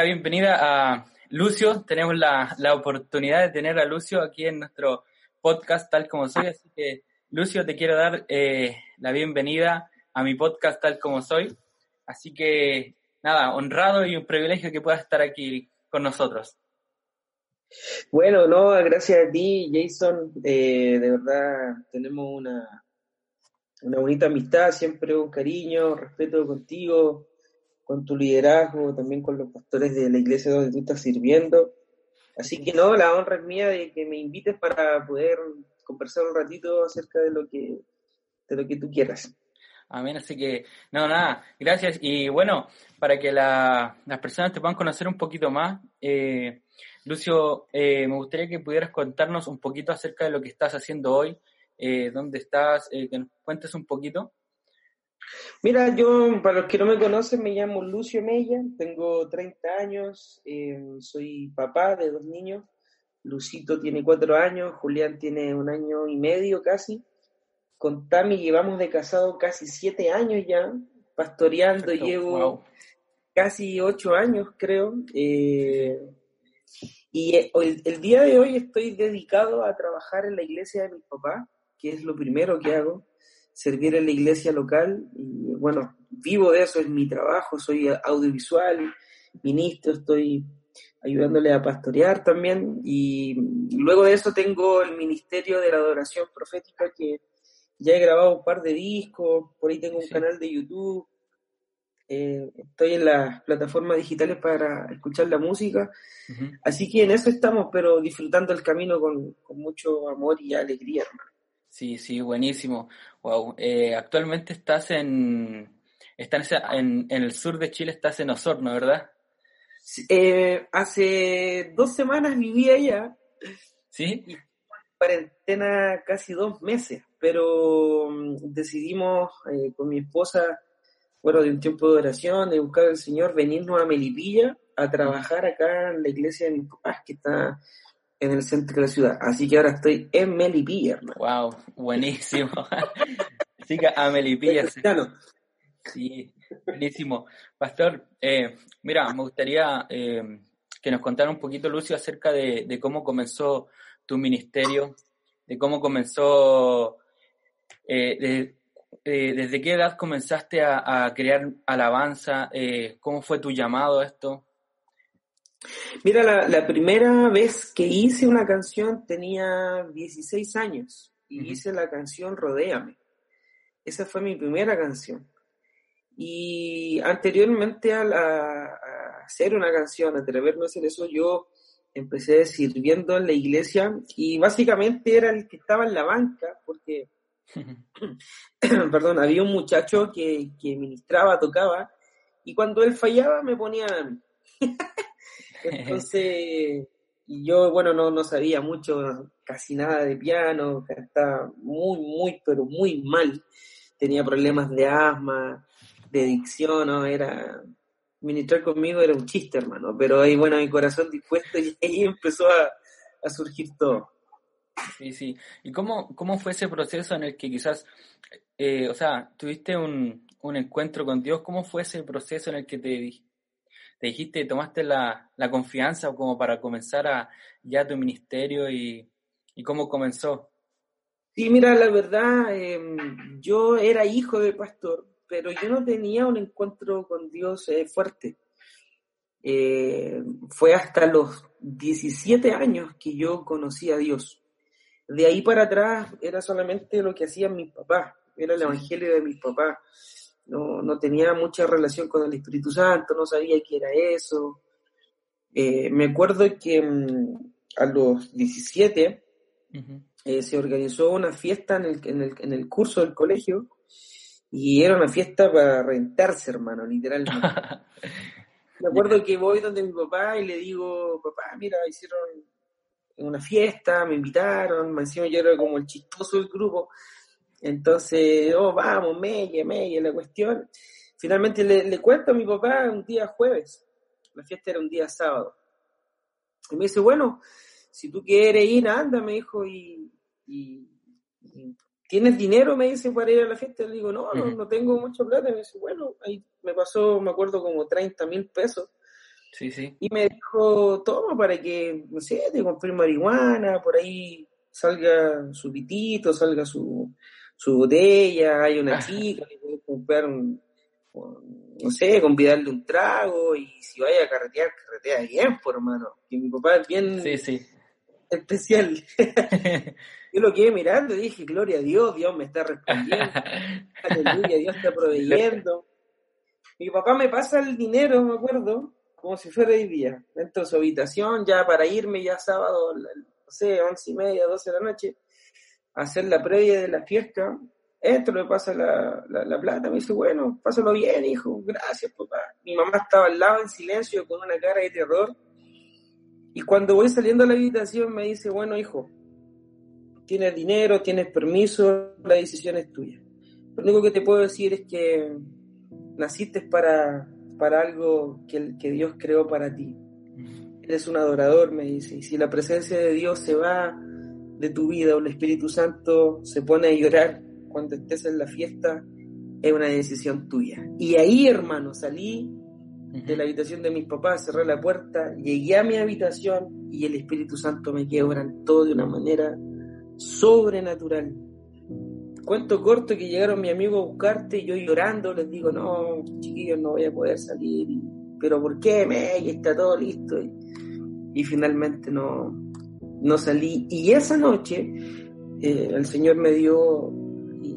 La bienvenida a Lucio. Tenemos la, oportunidad de tener a Lucio aquí en nuestro podcast tal como soy. Así que, Lucio, te quiero dar eh, la bienvenida a mi podcast tal como soy. Así que, nada, honrado y un privilegio que puedas estar aquí con nosotros. Bueno, no, gracias a ti, Jason. Eh, de verdad, tenemos una, una bonita amistad, siempre un cariño, respeto contigo con tu liderazgo, también con los pastores de la iglesia donde tú estás sirviendo. Así que no, la honra es mía de que me invites para poder conversar un ratito acerca de lo que, de lo que tú quieras. Amén, así que, no, nada, gracias. Y bueno, para que las personas te puedan conocer un poquito más, eh, Lucio, eh, me gustaría que pudieras contarnos un poquito acerca de lo que estás haciendo hoy, eh, dónde estás, que nos cuentes un poquito. Mira, yo, para los que no me conocen, me llamo Lucio Mella, tengo 30 años, em, soy papá de dos niños. Lucito tiene cuatro años, Julián tiene un año y medio casi. Con Tami llevamos de casado casi siete años ya, pastoreando, llevo casi ocho años, creo. Eh, y eh, el, el, día de hoy estoy dedicado a trabajar en la iglesia de mi papá, que es lo primero que hago servir en la iglesia local y bueno, vivo de eso, es mi trabajo, soy audiovisual, ministro, estoy ayudándole a pastorear también y luego de eso tengo el ministerio de la adoración profética que ya he grabado un par de discos, por ahí tengo un canal de YouTube, eh, estoy en las plataformas digitales para escuchar la música, así que en eso estamos, pero disfrutando el camino con, con mucho amor y alegría, hermano. Sí, sí, buenísimo. Wow. Eh, actualmente estás en, estás en, en, el sur de Chile, estás en Osorno, ¿verdad? Eh, hace dos semanas viví allá. Sí. Y cuarentena casi dos meses, pero mm, decidimos eh, con mi esposa, bueno, de un tiempo de oración, de buscar al Señor, venirnos a Melipilla a trabajar acá en la iglesia de mis papás, que está en el centro de la ciudad. Así que ahora estoy en Melipilla, hermano. Wow, buenísimo. Así que a Melipilla. Sí, buenísimo. Pastor, eh, mira, me gustaría eh, que nos contara un poquito, Lucio, acerca de, cómo comenzó tu ministerio, de cómo comenzó, eh, desde qué edad comenzaste a, a crear alabanza, cómo fue tu llamado a esto. Mira, la, primera vez que hice una canción tenía 16 años y hice la canción Rodéame. Esa fue mi primera canción. Y anteriormente a, hacer una canción, a atreverme a hacer eso, yo empecé sirviendo en la iglesia y básicamente era el que estaba en la banca porque, perdón, había un muchacho que, que ministraba, tocaba y cuando él fallaba me ponía Entonces, y yo, bueno, no, no sabía mucho, casi nada de piano, estaba muy, muy, pero muy mal. Tenía problemas de asma, de dicción, ¿no? Era, ministrar conmigo era un chiste, hermano, pero ahí, bueno, mi corazón dispuesto y ahí empezó a, surgir todo. Sí, sí. ¿Y cómo, cómo fue ese proceso en el que quizás, eh, o sea, tuviste un, un encuentro con Dios? ¿Cómo fue ese proceso en el que te, te dijiste, tomaste la, confianza como para comenzar a, ya tu ministerio y, cómo comenzó. Sí, mira, la verdad, em, yo era hijo de pastor, pero yo no tenía un encuentro con Dios eh, fuerte. Eh, fue hasta los 17 años que yo conocí a Dios. De ahí para atrás era solamente lo que hacían mis papás, era el evangelio de mis papás no, no tenía mucha relación con el Espíritu Santo, no sabía qué era eso. Eh, me acuerdo que mm, a los 17 eh, se organizó una fiesta en el, en, el, en el curso del colegio y era una fiesta para rentarse, hermano, literalmente. me acuerdo que voy donde mi papá y le digo, papá, mira, hicieron una fiesta, me invitaron, encima yo era como el chistoso del grupo, entonces, oh, vamos, melle, melle, la cuestión. Finalmente le, cuento a mi papá un día jueves, la fiesta era un día sábado. Y me dice, bueno, si tú quieres ir, anda, me dijo, y, ¿tienes dinero? Me dice, para ir a la fiesta. Le digo, no, no, no tengo mucha plata. Me dice, bueno, ahí me pasó, me acuerdo, como 30 mil pesos. Sí, sí. Y me dijo, toma para que, no sé, te compré marihuana, por ahí salga su pitito, salga su, su botella, hay una chica, le puedes comprar un, no sé, convidarle un trago y si vaya a carretear, carretea bien, por hermano. Que mi papá es bien sí, sí. especial. Yo lo quedé mirando y dije, gloria a Dios, Dios me está respondiendo. Aleluya, Dios está proveyendo. Mi papá me pasa el dinero, me acuerdo, como si fuera hoy día. Dentro de su habitación, ya para irme, ya sábado, no sé, once y media, doce de la noche, hacer la previa de la fiesta. Esto me pasa la, la, plata. Me dice, bueno, pásalo bien, hijo. Gracias, papá. Mi mamá estaba al lado en silencio, con una cara de terror. Y cuando voy saliendo a la habitación, me dice, bueno, hijo, tienes dinero, tienes permiso, la decisión es tuya. Lo único que te puedo decir es que naciste para, para algo que, que Dios creó para ti. Eres un adorador, me dice, y si la presencia de Dios se va de tu vida o el Espíritu Santo se pone a llorar cuando estés en la fiesta, es una decisión tuya. Y ahí, hermano, salí de la habitación de mis papás, cerré la puerta, llegué a mi habitación y el Espíritu Santo me quebrantó de una manera sobrenatural cuento corto que llegaron mi amigo a buscarte y yo llorando les digo, no, chiquillos, no voy a poder salir. Pero ¿por qué? Me, está todo listo. Y, finalmente no, no salí. Y esa noche eh, el Señor me dio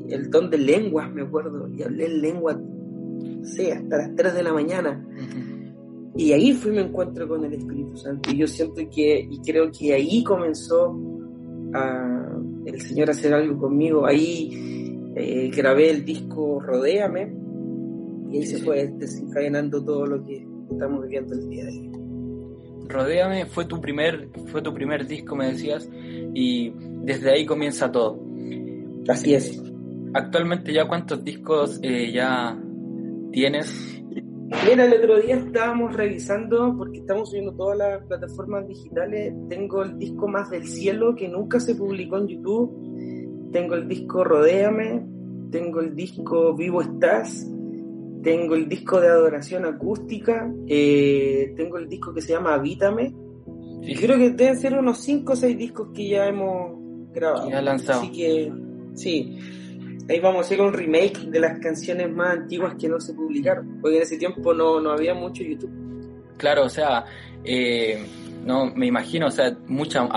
el don de lenguas, me acuerdo, y hablé en lengua, sé, hasta las 3 de la mañana. Y ahí fui mi encuentro con el Espíritu Santo. Y yo siento que, y creo que ahí comenzó a el Señor hacer algo conmigo. Ahí eh, grabé el disco Rodéame y ahí se fue desencadenando todo lo que estamos viviendo el día de hoy. Rodéame fue tu primer, fue tu primer disco, me decías, y desde ahí comienza todo. Así es. Actualmente ya cuántos discos eh, ya tienes Mira, el otro día estábamos revisando, porque estamos subiendo todas las plataformas digitales, tengo el disco Más del Cielo, que nunca se publicó en YouTube, tengo el disco Rodéame, tengo el disco Vivo Estás, tengo el disco de adoración acústica, eh, tengo el disco que se llama Habítame, y creo que deben ser unos 5 o 6 discos que ya hemos grabado. Ya lanzado. Así que, sí ahí vamos a hacer un remake de las canciones más antiguas que no se publicaron, porque en ese tiempo no, no había mucho YouTube. Claro, o sea, eh, no me imagino, o sea, mucha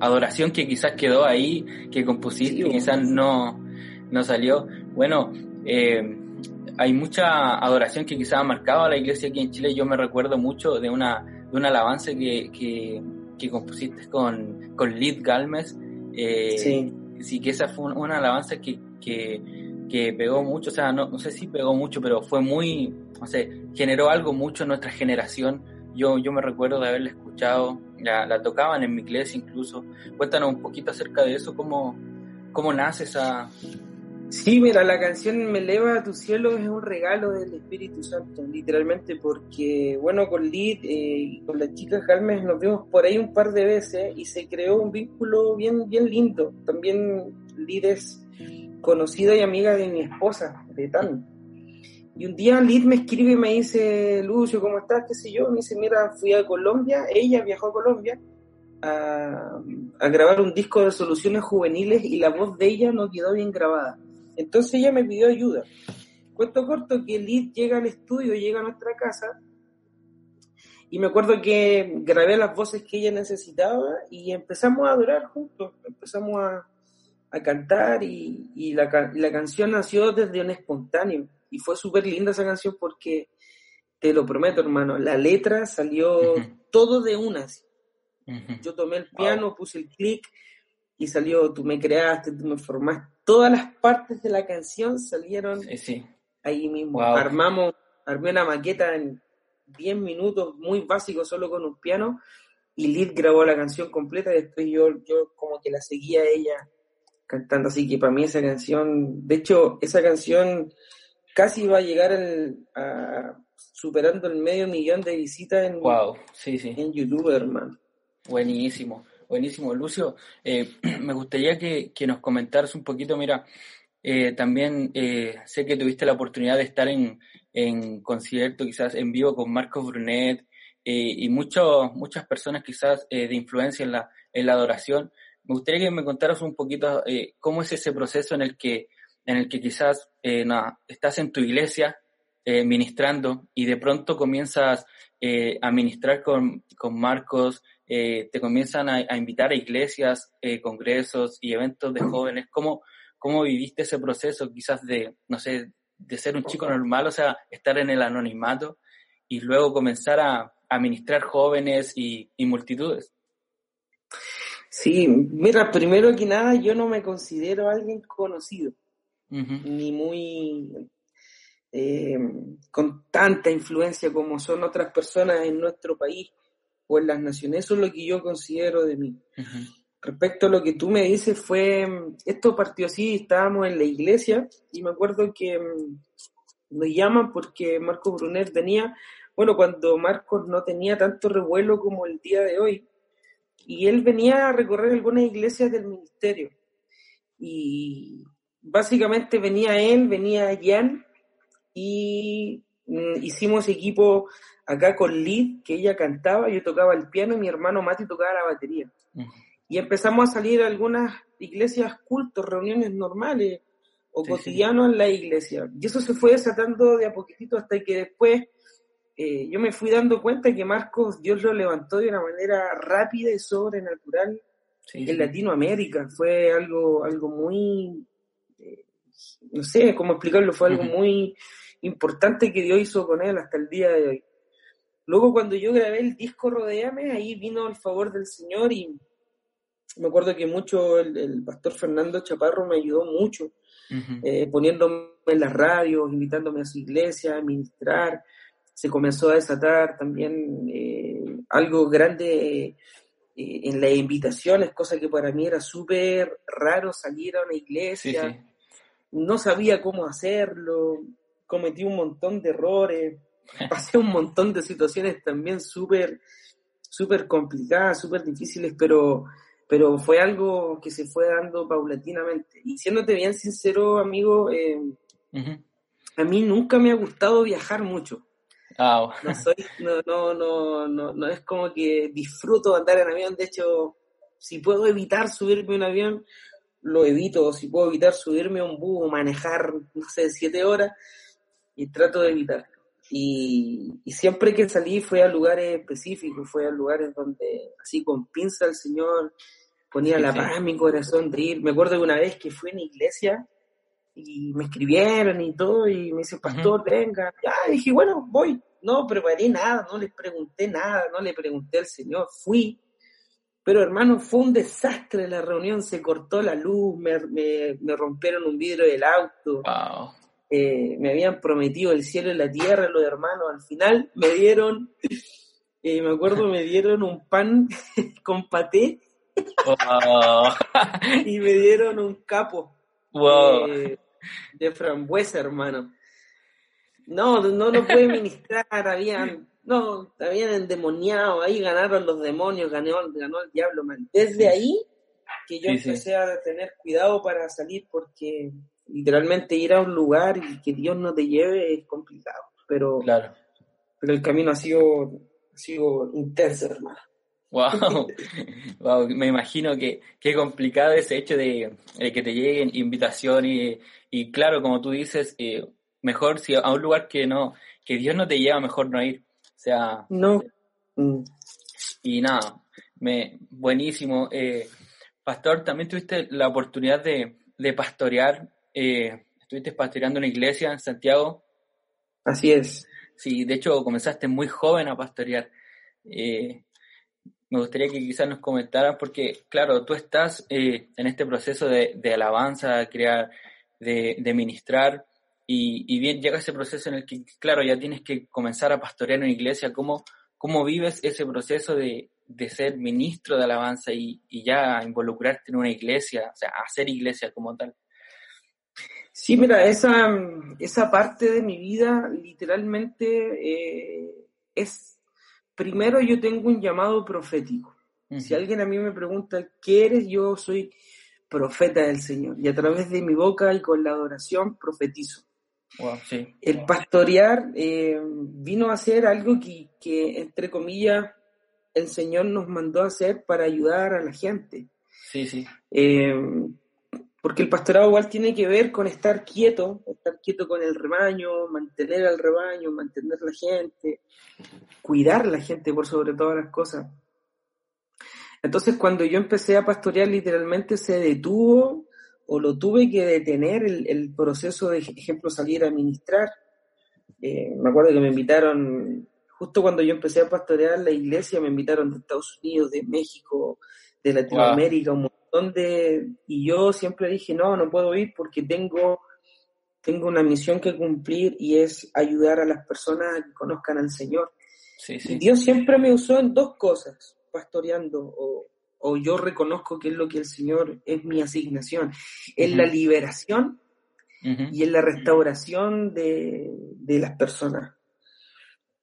adoración que quizás quedó ahí, que compusiste y quizás no, no salió. Bueno, eh, hay mucha adoración que quizás ha marcado a la iglesia aquí en Chile. Yo me recuerdo mucho de una, de un avance que, que, que compusiste con, con Lid Galmes. Eh, sí. sí. que esa fue una alabanza que, que, pegó mucho, o sea, no, no sé si pegó mucho, pero fue muy, no sé, generó algo mucho en nuestra generación. Yo, yo me recuerdo de haberla escuchado, la, la tocaban en mi iglesia incluso. Cuéntanos un poquito acerca de eso, cómo, cómo nace esa... Sí, mira, la canción Me eleva a tu cielo es un regalo del Espíritu Santo, literalmente, porque, bueno, con Lid eh, y con las chicas Galmes nos vimos por ahí un par de veces y se creó un vínculo bien, bien lindo. También Lid es conocida y amiga de mi esposa, de Tan. Y un día Liz me escribe y me dice, Lucio, ¿cómo estás? ¿Qué sé yo? Me dice, mira, fui a Colombia, ella viajó a Colombia a, grabar un disco de soluciones juveniles y la voz de ella no quedó bien grabada. Entonces ella me pidió ayuda. Cuento corto que Liz llega al estudio, llega a nuestra casa y me acuerdo que grabé las voces que ella necesitaba y empezamos a adorar juntos, empezamos a, a cantar y, y la, la, canción nació desde un espontáneo y fue súper linda esa canción porque te lo prometo hermano, la letra salió todo de unas. Yo tomé el piano, puse el clic y salió, tú me creaste, tú me formaste, todas las partes de la canción salieron ahí mismo. Armamos, armé una maqueta en 10 minutos, muy básico, solo con un piano, y Lid grabó la canción completa y después yo, yo como que la seguía a ella cantando. Así que para mí esa canción, de hecho, esa canción casi va a llegar a, superando el medio millón de visitas en, wow, sí, sí. en YouTube, hermano. Buenísimo, buenísimo. Lucio, eh, me gustaría que, nos comentaras un poquito, mira, eh, también eh, sé que tuviste la oportunidad de estar en, en concierto, quizás en vivo con Marcos Brunet, y muchas personas quizás de influencia en la, en la adoración. Me gustaría que me contaras un poquito cómo es ese proceso en el que, en el que quizás estás en tu iglesia ministrando y de pronto comienzas a ministrar con, con Marcos, eh, te comienzan a, invitar a iglesias, eh, congresos y eventos de jóvenes. ¿Cómo, ¿Cómo viviste ese proceso quizás de, no sé, de ser un chico normal, o sea, estar en el anonimato y luego comenzar a, administrar jóvenes y, multitudes? Sí, mira, primero que nada, yo no me considero alguien conocido, ni muy eh, con tanta influencia como son otras personas en nuestro país o en las naciones. Eso es lo que yo considero de mí. Respecto a lo que tú me dices, fue, esto partió así, estábamos en la iglesia y me acuerdo que mm, nos llaman porque Marcos Brunet venía, bueno, cuando Marcos no tenía tanto revuelo como el día de hoy, y él venía a recorrer algunas iglesias del ministerio. Y básicamente venía él, venía Jan, y mm, hicimos equipo acá con Lid, que ella cantaba, yo tocaba el piano y mi hermano Mati tocaba la batería. Y empezamos a salir a algunas iglesias cultos, reuniones normales o cotidianos en la iglesia. Y eso se fue desatando de a poquitito hasta que después eh, yo me fui dando cuenta que Marcos Dios lo levantó de una manera rápida y sobrenatural en Latinoamérica. Fue algo, algo muy, eh, no sé cómo explicarlo, fue algo muy importante que Dios hizo con él hasta el día de hoy. Luego cuando yo grabé el disco Rodeame, ahí vino el favor del Señor y me acuerdo que mucho el, pastor Fernando Chaparro me ayudó mucho, eh, poniéndome en las radios, invitándome a su iglesia a ministrar. Se comenzó a desatar también eh, algo grande eh, en las invitaciones, cosa que para mí era súper raro salir a una iglesia. No sabía cómo hacerlo, cometí un montón de errores pasé un montón de situaciones también súper, súper complicadas, súper difíciles, pero, pero fue algo que se fue dando paulatinamente. Y siéndote bien sincero, amigo, eh, a mí nunca me ha gustado viajar mucho. Ah, no, soy, no, no, no, no, no es como que disfruto andar en avión, de hecho, si puedo evitar subirme a un avión, lo evito, si puedo evitar subirme a un bus o manejar, no sé, siete horas, y trato de evitar. Y, siempre que salí fue a lugares específicos, fue a lugares donde así con pinza el Señor ponía la paz en mi corazón de ir. Me acuerdo de una vez que fui en iglesia y me escribieron y todo y me dice, pastor, venga. Ya, dije, bueno, voy. No preparé nada, no les pregunté nada, no le pregunté al Señor, fui. Pero hermano, fue un desastre la reunión, se cortó la luz, me, me, me rompieron un vidrio del auto. Wow. Eh, me habían prometido el cielo y la tierra, los hermanos, al final me dieron, eh, me acuerdo, me dieron un pan con paté y me dieron un capo de frambuesa, hermano. No, no lo pude ministrar, habían, no, habían endemoniado, ahí ganaron los demonios, ganó, ganó el diablo, man. Desde ahí que yo empecé a tener cuidado para salir porque literalmente ir a un lugar y que Dios no te lleve es complicado, pero, claro. pero el camino ha sido, ha sido intenso, hermano. Wow. wow, me imagino que qué complicado ese hecho de, que te lleguen invitaciones y, y, claro, como tú dices, eh, mejor si a un lugar que no, que Dios no te lleva, mejor no ir. O sea, no. Y nada, me, buenísimo. Eh, Pastor, también tuviste la oportunidad de, de pastorear eh, estuviste pastoreando una iglesia en Santiago. Así es. Sí, de hecho comenzaste muy joven a pastorear. Eh, me gustaría que quizás nos comentaras, porque claro, tú estás eh, en este proceso de, alabanza, crear, de, de ministrar, y, bien llega ese proceso en el que, claro, ya tienes que comenzar a pastorear una iglesia. ¿Cómo, cómo vives ese proceso de, ser ministro de alabanza y, y, ya involucrarte en una iglesia, o sea, hacer iglesia como tal? Sí, mira, esa, esa parte de mi vida literalmente eh, es, primero yo tengo un llamado profético. Si alguien a mí me pregunta, ¿qué eres? Yo soy profeta del Señor y a través de mi boca y con la adoración profetizo. El pastorear eh, vino a ser algo que, que, entre comillas, el Señor nos mandó a hacer para ayudar a la gente. Sí, sí. Eh, porque el pastorado igual tiene que ver con estar quieto, estar quieto con el rebaño, mantener al rebaño, mantener la gente, cuidar a la gente por sobre todas las cosas. Entonces cuando yo empecé a pastorear literalmente se detuvo o lo tuve que detener el, proceso de, ejemplo, salir a ministrar. Eh, me acuerdo que me invitaron, justo cuando yo empecé a pastorear la iglesia, me invitaron de Estados Unidos, de México, de Latinoamérica, un montón de... Y yo siempre dije, no, no puedo ir porque tengo, tengo una misión que cumplir y es ayudar a las personas a que conozcan al Señor. Y Dios siempre me usó en dos cosas, pastoreando o o yo reconozco que es lo que el Señor es mi asignación, en la liberación y en la restauración de, las personas.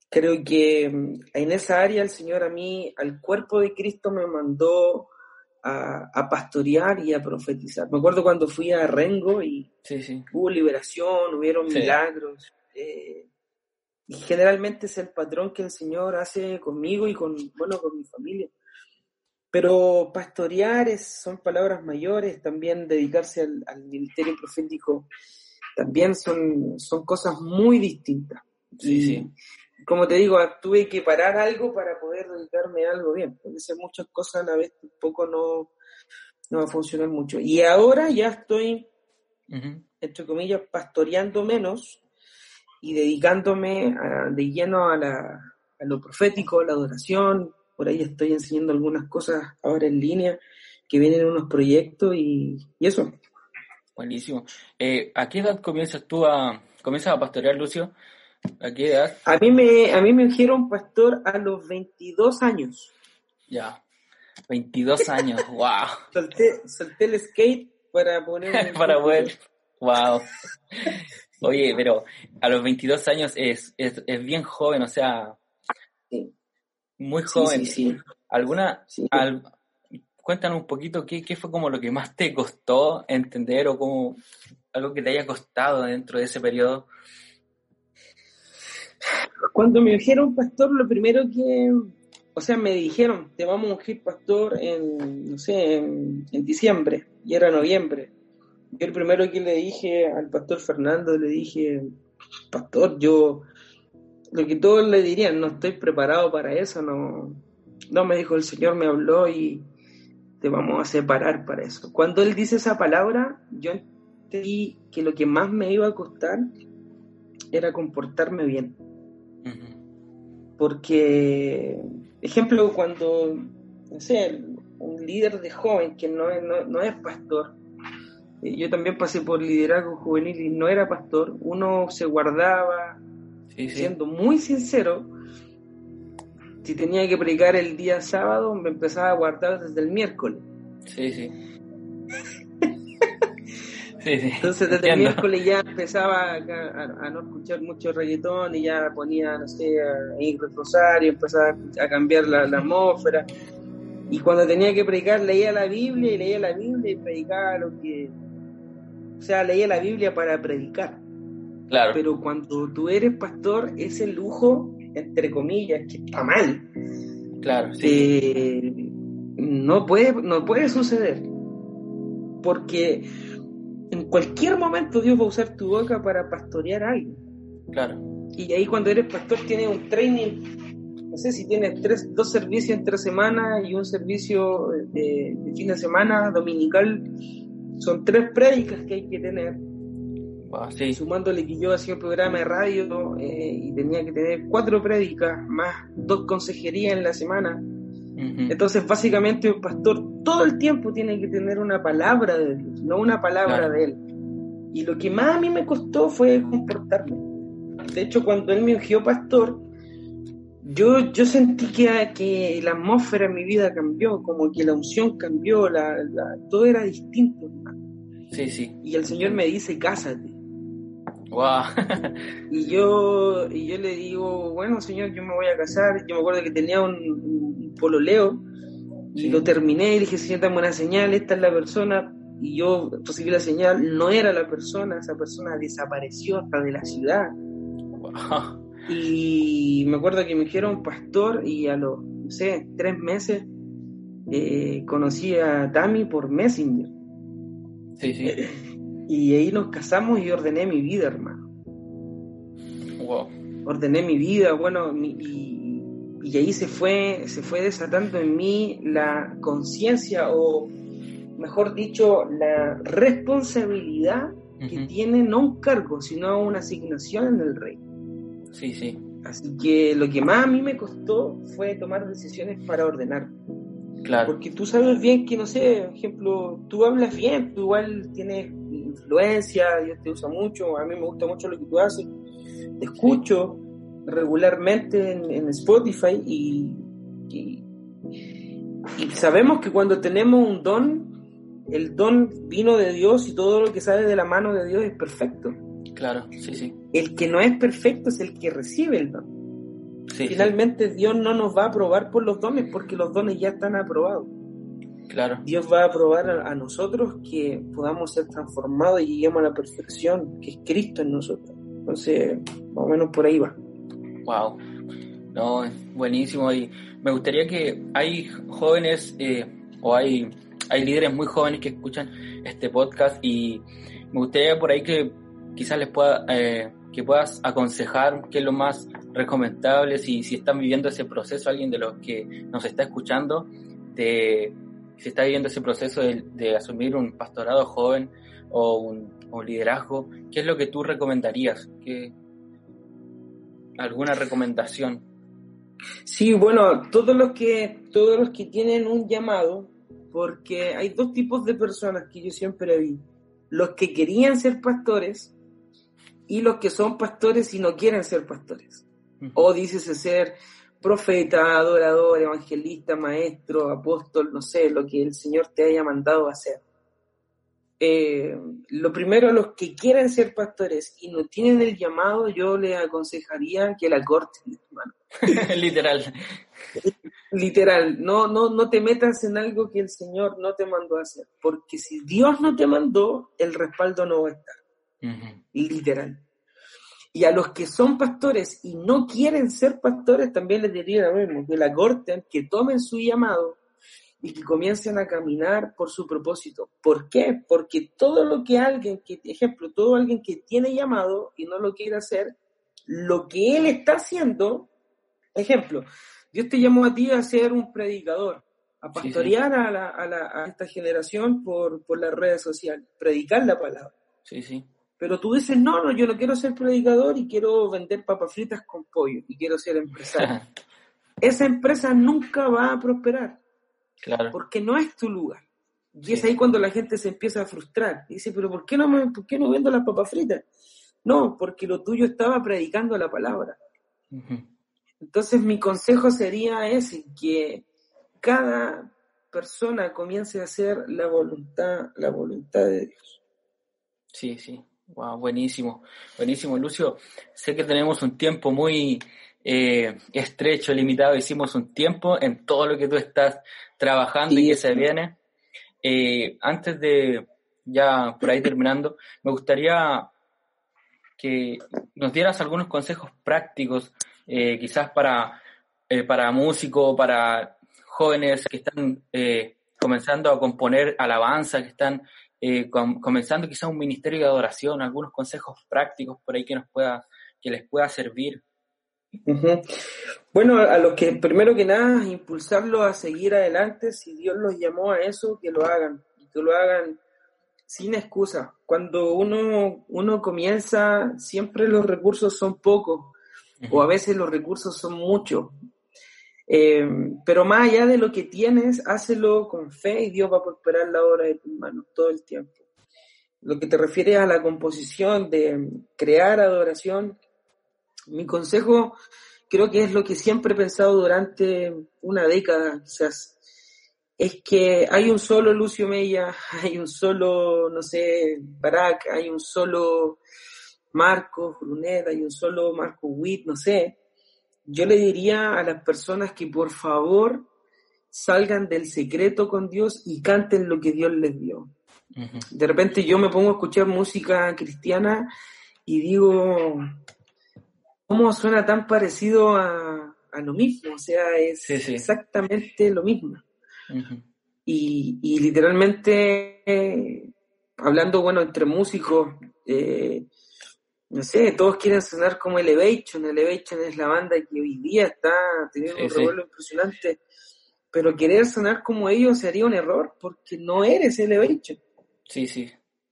Creo que mm, en esa área el Señor a mí, al cuerpo de Cristo, me mandó a, pastorear y a profetizar. Me acuerdo cuando fui a Rengo y hubo liberación, hubieron milagros. Eh, y generalmente es el patrón que el Señor hace conmigo y con, bueno, con mi familia. Pero pastorear son palabras mayores, también dedicarse al, ministerio profético también son, son cosas muy distintas. y, Como te digo, tuve que parar algo para poder dedicarme a algo bien, porque hacer muchas cosas a la vez tampoco no, no va a funcionar mucho. Y ahora ya estoy, entre comillas, pastoreando menos y dedicándome de lleno a, la, a lo profético, a la adoración, por ahí estoy enseñando algunas cosas ahora en línea, que vienen unos proyectos y, eso. Buenísimo. Eh, ¿A qué edad comienzas tú a, comienzas a pastorear, Lucio? ¿A qué edad? A mí me, a mí me dijeron pastor a los 22 años. Ya, 22 años, wow. Solté, el skate para poner... para poder, wow. Oye, pero a los 22 años es, es, es bien joven, o sea, muy joven. Sí, ¿Alguna, cuéntanos un poquito qué, qué, fue como lo que más te costó entender o como algo que te haya costado dentro de ese periodo? Cuando me dijeron pastor, lo primero que, o sea, me dijeron, te vamos a ungir pastor en, no sé, en, en diciembre, y era noviembre. Yo el primero que le dije al pastor Fernando, le dije, pastor, yo lo que todos le dirían, no estoy preparado para eso, no, no me dijo el Señor, me habló y te vamos a separar para eso. Cuando Él dice esa palabra, yo entendí que lo que más me iba a costar era comportarme bien. Porque, ejemplo, cuando, no sé, un líder de joven que no, no, no es pastor, eh, yo también pasé por liderazgo juvenil y no era pastor, uno se guardaba, siendo muy sincero, si tenía que predicar el día sábado, me empezaba a guardar desde el miércoles. Sí, sí. Entonces desde el miércoles ya empezaba a, no escuchar mucho reggaetón y ya ponía, no sé, a ir Rosario, empezaba a cambiar la, la, atmósfera. Y cuando tenía que predicar, leía la Biblia y leía la Biblia y predicaba lo que... O sea, leía la Biblia para predicar. Pero cuando tú eres pastor, ese lujo, entre comillas, que está mal. Claro, eh, no, puede, no puede suceder. Porque cualquier momento Dios va a usar tu boca para pastorear a alguien. Claro. Y ahí cuando eres pastor tienes un training, no sé si tienes tres, dos servicios entre semana y un servicio de, de fin de semana dominical. Son tres prédicas que hay que tener Ah, Sumándole que yo hacía un programa de radio eh, y tenía que tener cuatro prédicas más dos consejerías en la semana. Entonces, básicamente, un pastor todo el tiempo tiene que tener una palabra de Dios, no una palabra de él. Y lo que más a mí me costó fue comportarme. De hecho, cuando él me ungió pastor, yo, yo sentí que, que la atmósfera en mi vida cambió, como que la unción cambió, la, todo era distinto. Sí, sí. Y el Señor me dice, cásate. Wow. y yo y yo le digo, bueno, señor, yo me voy a casar. Yo me acuerdo que tenía un, pololeo y lo terminé y dije, señor, dame una señal, esta es la persona. y yo recibí la señal, no era la persona, esa persona desapareció hasta de la ciudad. Y me acuerdo que me dijeron pastor y a los, no sé, tres meses eh, conocí a Tami por Messenger. Sí, sí. Y ahí nos casamos y ordené mi vida, hermano. Wow. Ordené mi vida, bueno, y, y, ahí se fue, se fue desatando en mí la conciencia o, mejor dicho, la responsabilidad que tiene no un cargo, sino una asignación en el rey. Sí, sí. Así que lo que más a mí me costó fue tomar decisiones para ordenar. Claro. Porque tú sabes bien que, no sé, ejemplo, tú hablas bien, tú igual tienes influencia, Dios te usa mucho, a mí me gusta mucho lo que tú haces, te escucho regularmente en, Spotify y, y, sabemos que cuando tenemos un don, el don vino de Dios y todo lo que sale de la mano de Dios es perfecto. Claro, sí, sí. El que no es perfecto es el que recibe el don. Finalmente Dios no nos va a aprobar por los dones porque los dones ya están aprobados. Claro. Dios va a aprobar a, nosotros que podamos ser transformados y lleguemos a la perfección, que es Cristo en nosotros. Entonces, más o menos por ahí va. Wow. No, buenísimo. Y me gustaría que hay jóvenes eh, o hay, hay líderes muy jóvenes que escuchan este podcast y me gustaría por ahí que quizás les pueda, eh, que puedas aconsejar qué es lo más recomendable si, si están viviendo ese proceso, alguien de los que nos está escuchando, de si está viviendo ese proceso de, asumir un pastorado joven o un, liderazgo, ¿qué es lo que tú recomendarías? ¿Qué, ¿Alguna recomendación? Sí, bueno, todos los que todos los que tienen un llamado, porque hay dos tipos de personas que yo siempre vi, los que querían ser pastores y los que son pastores y no quieren ser pastores. O dices ser profeta, adorador, evangelista, maestro, apóstol, no sé, lo que el Señor te haya mandado a hacer. Eh, lo primero, a los que quieren ser pastores y no tienen el llamado, yo les aconsejaría que la corten, hermano. Literal. Literal, no, no, no te metas en algo que el Señor no te mandó a hacer, porque si Dios no te mandó, el respaldo no va a estar. Literal. Y a los que son pastores y no quieren ser pastores, también les diría lo mismo, que la corten, que tomen su llamado y que comiencen a caminar por su propósito. ¿Por qué? Porque todo lo que alguien, que, ejemplo, todo alguien que tiene llamado y no lo quiere hacer, lo que él está haciendo, ejemplo, Dios te llamó a ti a ser un predicador, a pastorear A, la, a, la, a, esta generación por, por las redes sociales, predicar la palabra. Sí, sí. Pero tú dices, no, no, yo no quiero ser predicador y quiero vender papas fritas con pollo y quiero ser empresario. Esa empresa nunca va a prosperar. Claro. Porque no es tu lugar. Y es ahí cuando la gente se empieza a frustrar. dice, pero ¿por qué, no me, ¿por qué no vendo las papas fritas? No, porque lo tuyo estaba predicando la palabra. Entonces mi consejo sería ese, que cada persona comience a hacer la voluntad, la voluntad de Dios. Sí, sí. Wow, buenísimo, buenísimo, Lucio. Sé que tenemos un tiempo muy eh, estrecho, limitado. Hicimos un tiempo en todo lo que tú estás trabajando y que se viene. Eh, antes de ya por ahí terminando, me gustaría que nos dieras algunos consejos prácticos, eh, quizás para, para músicos, para jóvenes que están comenzando a componer alabanza, que están eh, comenzando quizás un ministerio de adoración, algunos consejos prácticos por ahí que nos pueda, que les pueda servir. Bueno, a los que primero que nada impulsarlos a seguir adelante, si Dios los llamó a eso, que lo hagan, que lo hagan sin excusa. Cuando uno, uno comienza, siempre los recursos son pocos, o a veces los recursos son muchos. Eh, pero más allá de lo que tienes, hácelo con fe y Dios va a prosperar la obra de tus manos todo el tiempo. Lo que te refiere a la composición, de crear adoración, mi consejo creo que es lo que siempre he pensado durante una década quizás, es que hay un solo Lucio Mella, hay un solo, no sé, Barak, hay un solo Marco Brunet, hay un solo Marco Witt, no sé, yo le diría a las personas que por favor salgan del secreto con Dios y canten lo que Dios les dio. De repente yo me pongo a escuchar música cristiana y digo, ¿cómo suena tan parecido a, lo mismo? O sea, es exactamente lo mismo. y, literalmente, hablando, bueno, entre músicos, eh, no sé, todos quieren sonar como Elevation. Elevation es la banda que hoy día está teniendo un revuelo impresionante. Pero querer sonar como ellos sería un error, porque no eres Elevation. Sí, sí.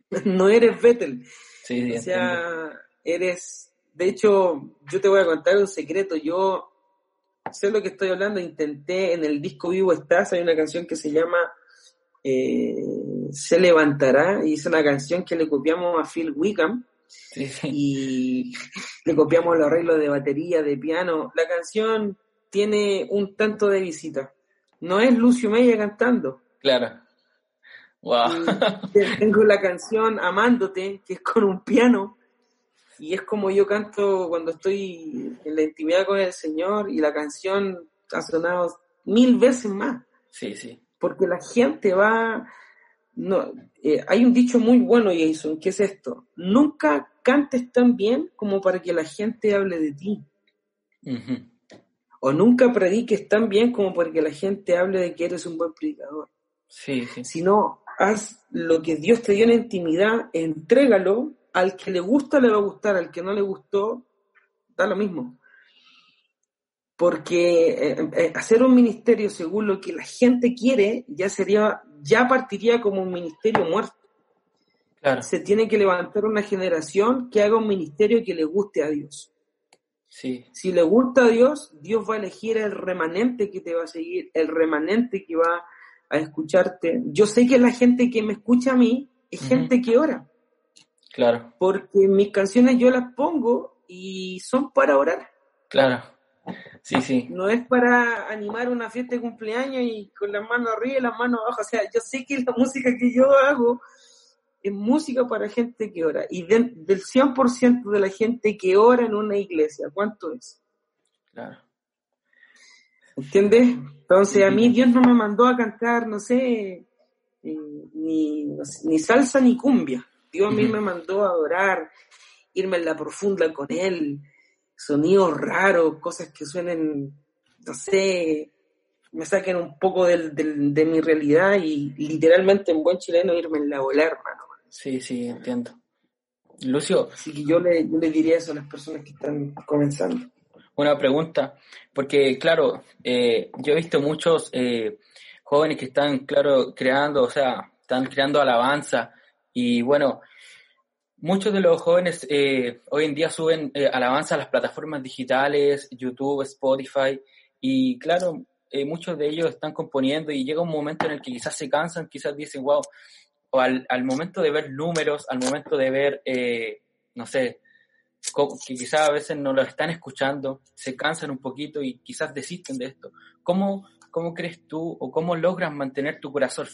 no eres Vettel. Sí, o sea, eres. De hecho, yo te voy a contar un secreto. Yo sé lo que estoy hablando. Intenté en el disco Vivo Estás, hay una canción que se llama eh, Se Levantará, y es una canción que le copiamos a Phil Wickham y le copiamos los arreglos de batería, de piano. La canción tiene un tanto de visita. No es Lucio Meya cantando. Claro. Wow. Tengo la canción Amándote, que es con un piano, y es como yo canto cuando estoy en la intimidad con el Señor, y la canción ha sonado mil veces más. Sí, sí. Porque la gente va, no, eh, hay un dicho muy bueno, Jason, que es esto, nunca cantes tan bien como para que la gente hable de ti. O nunca prediques tan bien como para que la gente hable de que eres un buen predicador. Sí, sí. Sino, haz lo que Dios te dio en intimidad, entrégalo, al que le gusta le va a gustar, al que no le gustó, da lo mismo. Porque eh, eh, hacer un ministerio según lo que la gente quiere ya sería ya partiría como un ministerio muerto. Se tiene que levantar una generación que haga un ministerio que le guste a Dios. Sí. Si le gusta a Dios, Dios va a elegir el remanente que te va a seguir, el remanente que va a escucharte. Yo sé que la gente que me escucha a mí es gente que ora. Claro. Porque mis canciones yo las pongo y son para orar. Claro. Sí, sí. No es para animar una fiesta de cumpleaños y con las manos arriba y las manos abajo. O sea, yo sé que la música que yo hago es música para gente que ora. Y del 100% de la gente que ora en una iglesia, ¿cuánto es? Claro. ¿Entiendes? Entonces, a mí Dios no me mandó a cantar, no sé, eh, ni, ni salsa ni cumbia. Dios a mí me mandó a adorar, irme en la profunda con Él, sonidos raros, cosas que suenen, no sé, me saquen un poco del, de mi realidad y literalmente en buen chileno irme en la bola, hermano. Sí, sí, entiendo. Lucio. Así que yo le, le diría eso a las personas que están comenzando. Una pregunta, porque claro, eh, yo he visto muchos eh, jóvenes que están, claro, creando, o sea, están creando alabanza y bueno, Muchos de los jóvenes eh, hoy en día suben eh, alabanza a las plataformas digitales, YouTube, Spotify, y claro, eh, muchos de ellos están componiendo y llega un momento en el que quizás se cansan, quizás dicen, wow, o al, al momento de ver números, al momento de ver, no sé, que quizás a veces no lo están escuchando, se cansan un poquito y quizás desisten de esto. ¿Cómo, cómo crees tú o cómo logras mantener tu corazón,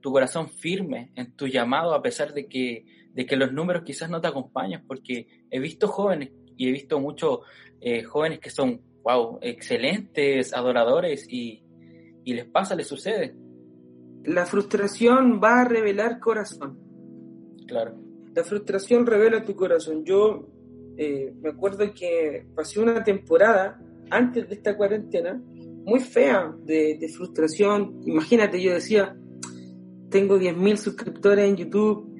tu corazón firme en tu llamado a pesar de que de que los números quizás no te acompañan, porque he visto jóvenes y he visto muchos eh, jóvenes que son, wow, excelentes adoradores y, les pasa, les sucede. La frustración va a revelar corazón. Claro. La frustración revela tu corazón. Yo eh, me acuerdo que pasé una temporada antes de esta cuarentena muy fea de, de frustración. Imagínate, yo decía, tengo 10.000 suscriptores en YouTube,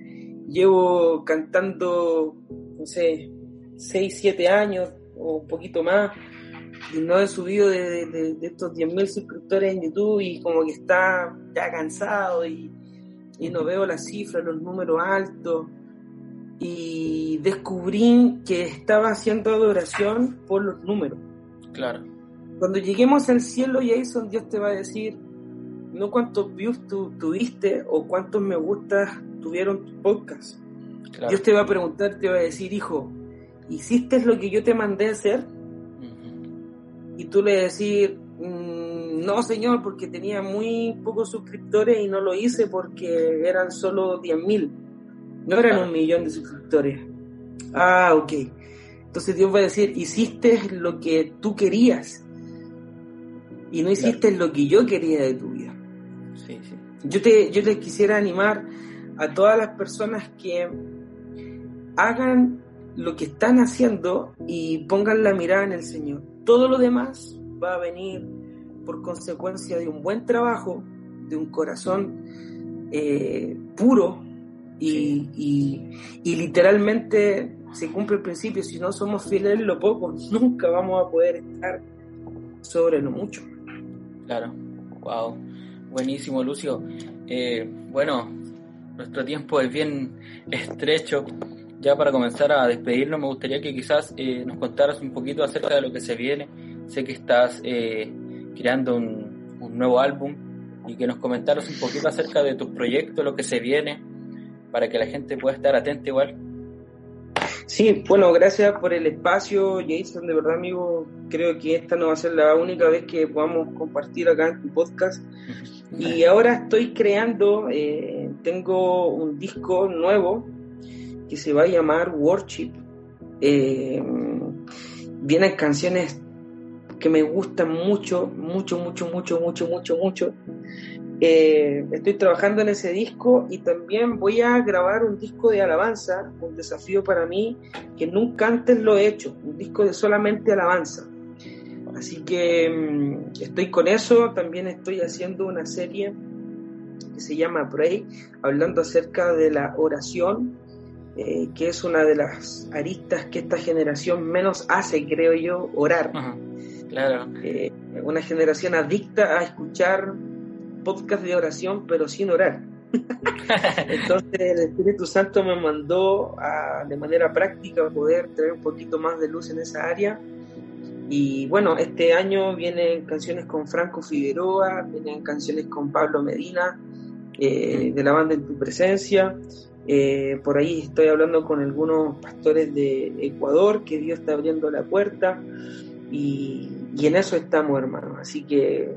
llevo cantando, no sé, 6, 7 años o un poquito más y no he subido de, de, estos 10.000 suscriptores en YouTube y como que está ya cansado y, y no veo las cifras, los números altos y descubrí que estaba haciendo adoración por los números. Claro. Cuando lleguemos al cielo, Jason, Dios te va a decir, no cuántos views tu, tuviste o cuántos me gustas tuvieron tu podcast. Dios te va a preguntar, te va a decir, hijo, ¿hiciste lo que yo te mandé a hacer? Y tú le decir, mm, no, señor, porque tenía muy pocos suscriptores y no lo hice porque eran solo 10 mil. No eran un millón de suscriptores. Ah, ok. Entonces Dios va a decir, hiciste lo que tú querías y no hiciste lo que yo quería de tu vida. Sí, sí. Yo te, yo te quisiera animar a todas las personas que hagan lo que están haciendo y pongan la mirada en el Señor. Todo lo demás va a venir por consecuencia de un buen trabajo, de un corazón eh, puro y, literalmente se cumple el principio, si no somos fieles en lo poco, nunca vamos a poder estar sobre lo mucho. Claro, wow, buenísimo Lucio. Eh, bueno, nuestro tiempo es bien estrecho. Ya para comenzar a despedirnos, me gustaría que quizás eh, nos contaras un poquito acerca de lo que se viene. Sé que estás eh, creando un, un, nuevo álbum y que nos comentaras un poquito acerca de tus proyectos, lo que se viene, para que la gente pueda estar atenta igual. Sí, bueno, gracias por el espacio, Jason. De verdad, amigo, creo que esta no va a ser la única vez que podamos compartir acá en tu podcast. Y ahora estoy creando, eh, tengo un disco nuevo que se va a llamar Worship. Eh, vienen canciones que me gustan mucho, mucho, mucho, mucho, mucho, mucho, mucho. Eh, estoy trabajando en ese disco y también voy a grabar un disco de alabanza, un desafío para mí que nunca antes lo he hecho, un disco de solamente alabanza. Así que mm, estoy con eso, también estoy haciendo una serie que se llama Pray, hablando acerca de la oración, eh, que es una de las aristas que esta generación menos hace, creo yo, orar. claro. Eh, una generación adicta a escuchar podcast de oración, pero sin orar. Entonces el Espíritu Santo me mandó a, de manera práctica poder traer un poquito más de luz en esa área. Y bueno, este año vienen canciones con Franco Figueroa, vienen canciones con Pablo Medina, eh, de la banda En Tu Presencia. Eh, por ahí estoy hablando con algunos pastores de Ecuador, que Dios está abriendo la puerta. Y, y en eso estamos, hermanos. Así que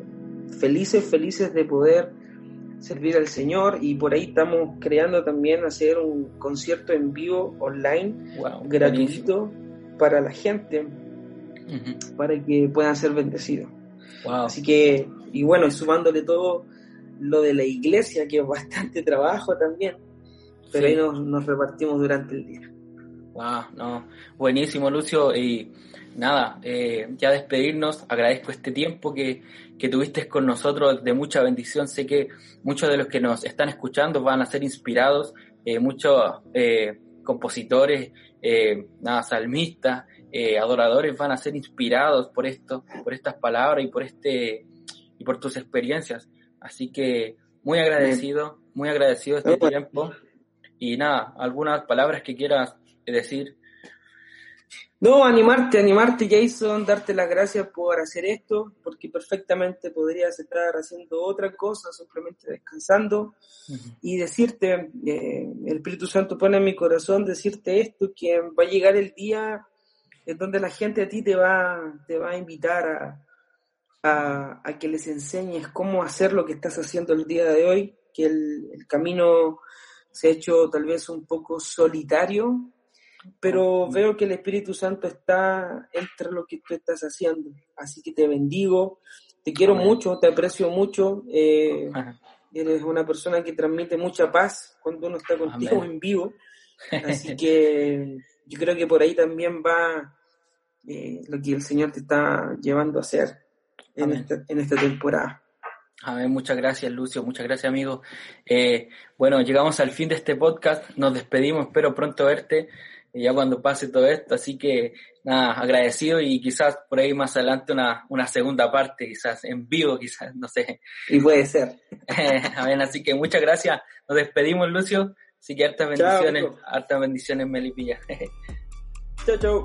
felices, felices de poder servir al Señor y por ahí estamos creando también hacer un concierto en vivo online gratuito para la gente para que puedan ser bendecidos. Así que, y bueno, y sumándole todo lo de la iglesia, que es bastante trabajo también, pero ahí nos, nos, repartimos durante el día. Wow, no, buenísimo Lucio. Y nada, eh, ya despedirnos, agradezco este tiempo que, que tuviste con nosotros de mucha bendición. Sé que muchos de los que nos están escuchando van a ser inspirados, eh, muchos eh, compositores, eh, nada, salmistas, adoradores van a ser inspirados por esto, por estas palabras y por este y por tus experiencias. Así que muy agradecido, muy agradecido este tiempo. Y nada, algunas palabras que quieras decir no, animarte, animarte, Jason, darte las gracias por hacer esto, porque perfectamente podrías estar haciendo otra cosa, simplemente descansando, y decirte, eh, el Espíritu Santo pone en mi corazón decirte esto, que va a llegar el día en donde la gente a ti te va, te va a invitar a, a, que les enseñes cómo hacer lo que estás haciendo el día de hoy, que el, el camino se ha hecho tal vez un poco solitario, pero veo que el Espíritu Santo está entre lo que tú estás haciendo. Así que te bendigo, te quiero mucho, te aprecio mucho. Eh, eres una persona que transmite mucha paz cuando uno está contigo en vivo. Así que yo creo que por ahí también va eh, lo que el Señor te está llevando a hacer en esta, en esta temporada. Amén, muchas gracias Lucio, muchas gracias amigo. Eh, bueno, llegamos al fin de este podcast, nos despedimos, espero pronto verte ya cuando pase todo esto. Así que nada, agradecido y quizás por ahí más adelante una, una segunda parte, quizás en vivo, quizás, no sé. Y puede ser. Amén, así que muchas gracias. Nos despedimos, Lucio. Así que hartas bendiciones, hartas bendiciones, Melipilla. chao, chao.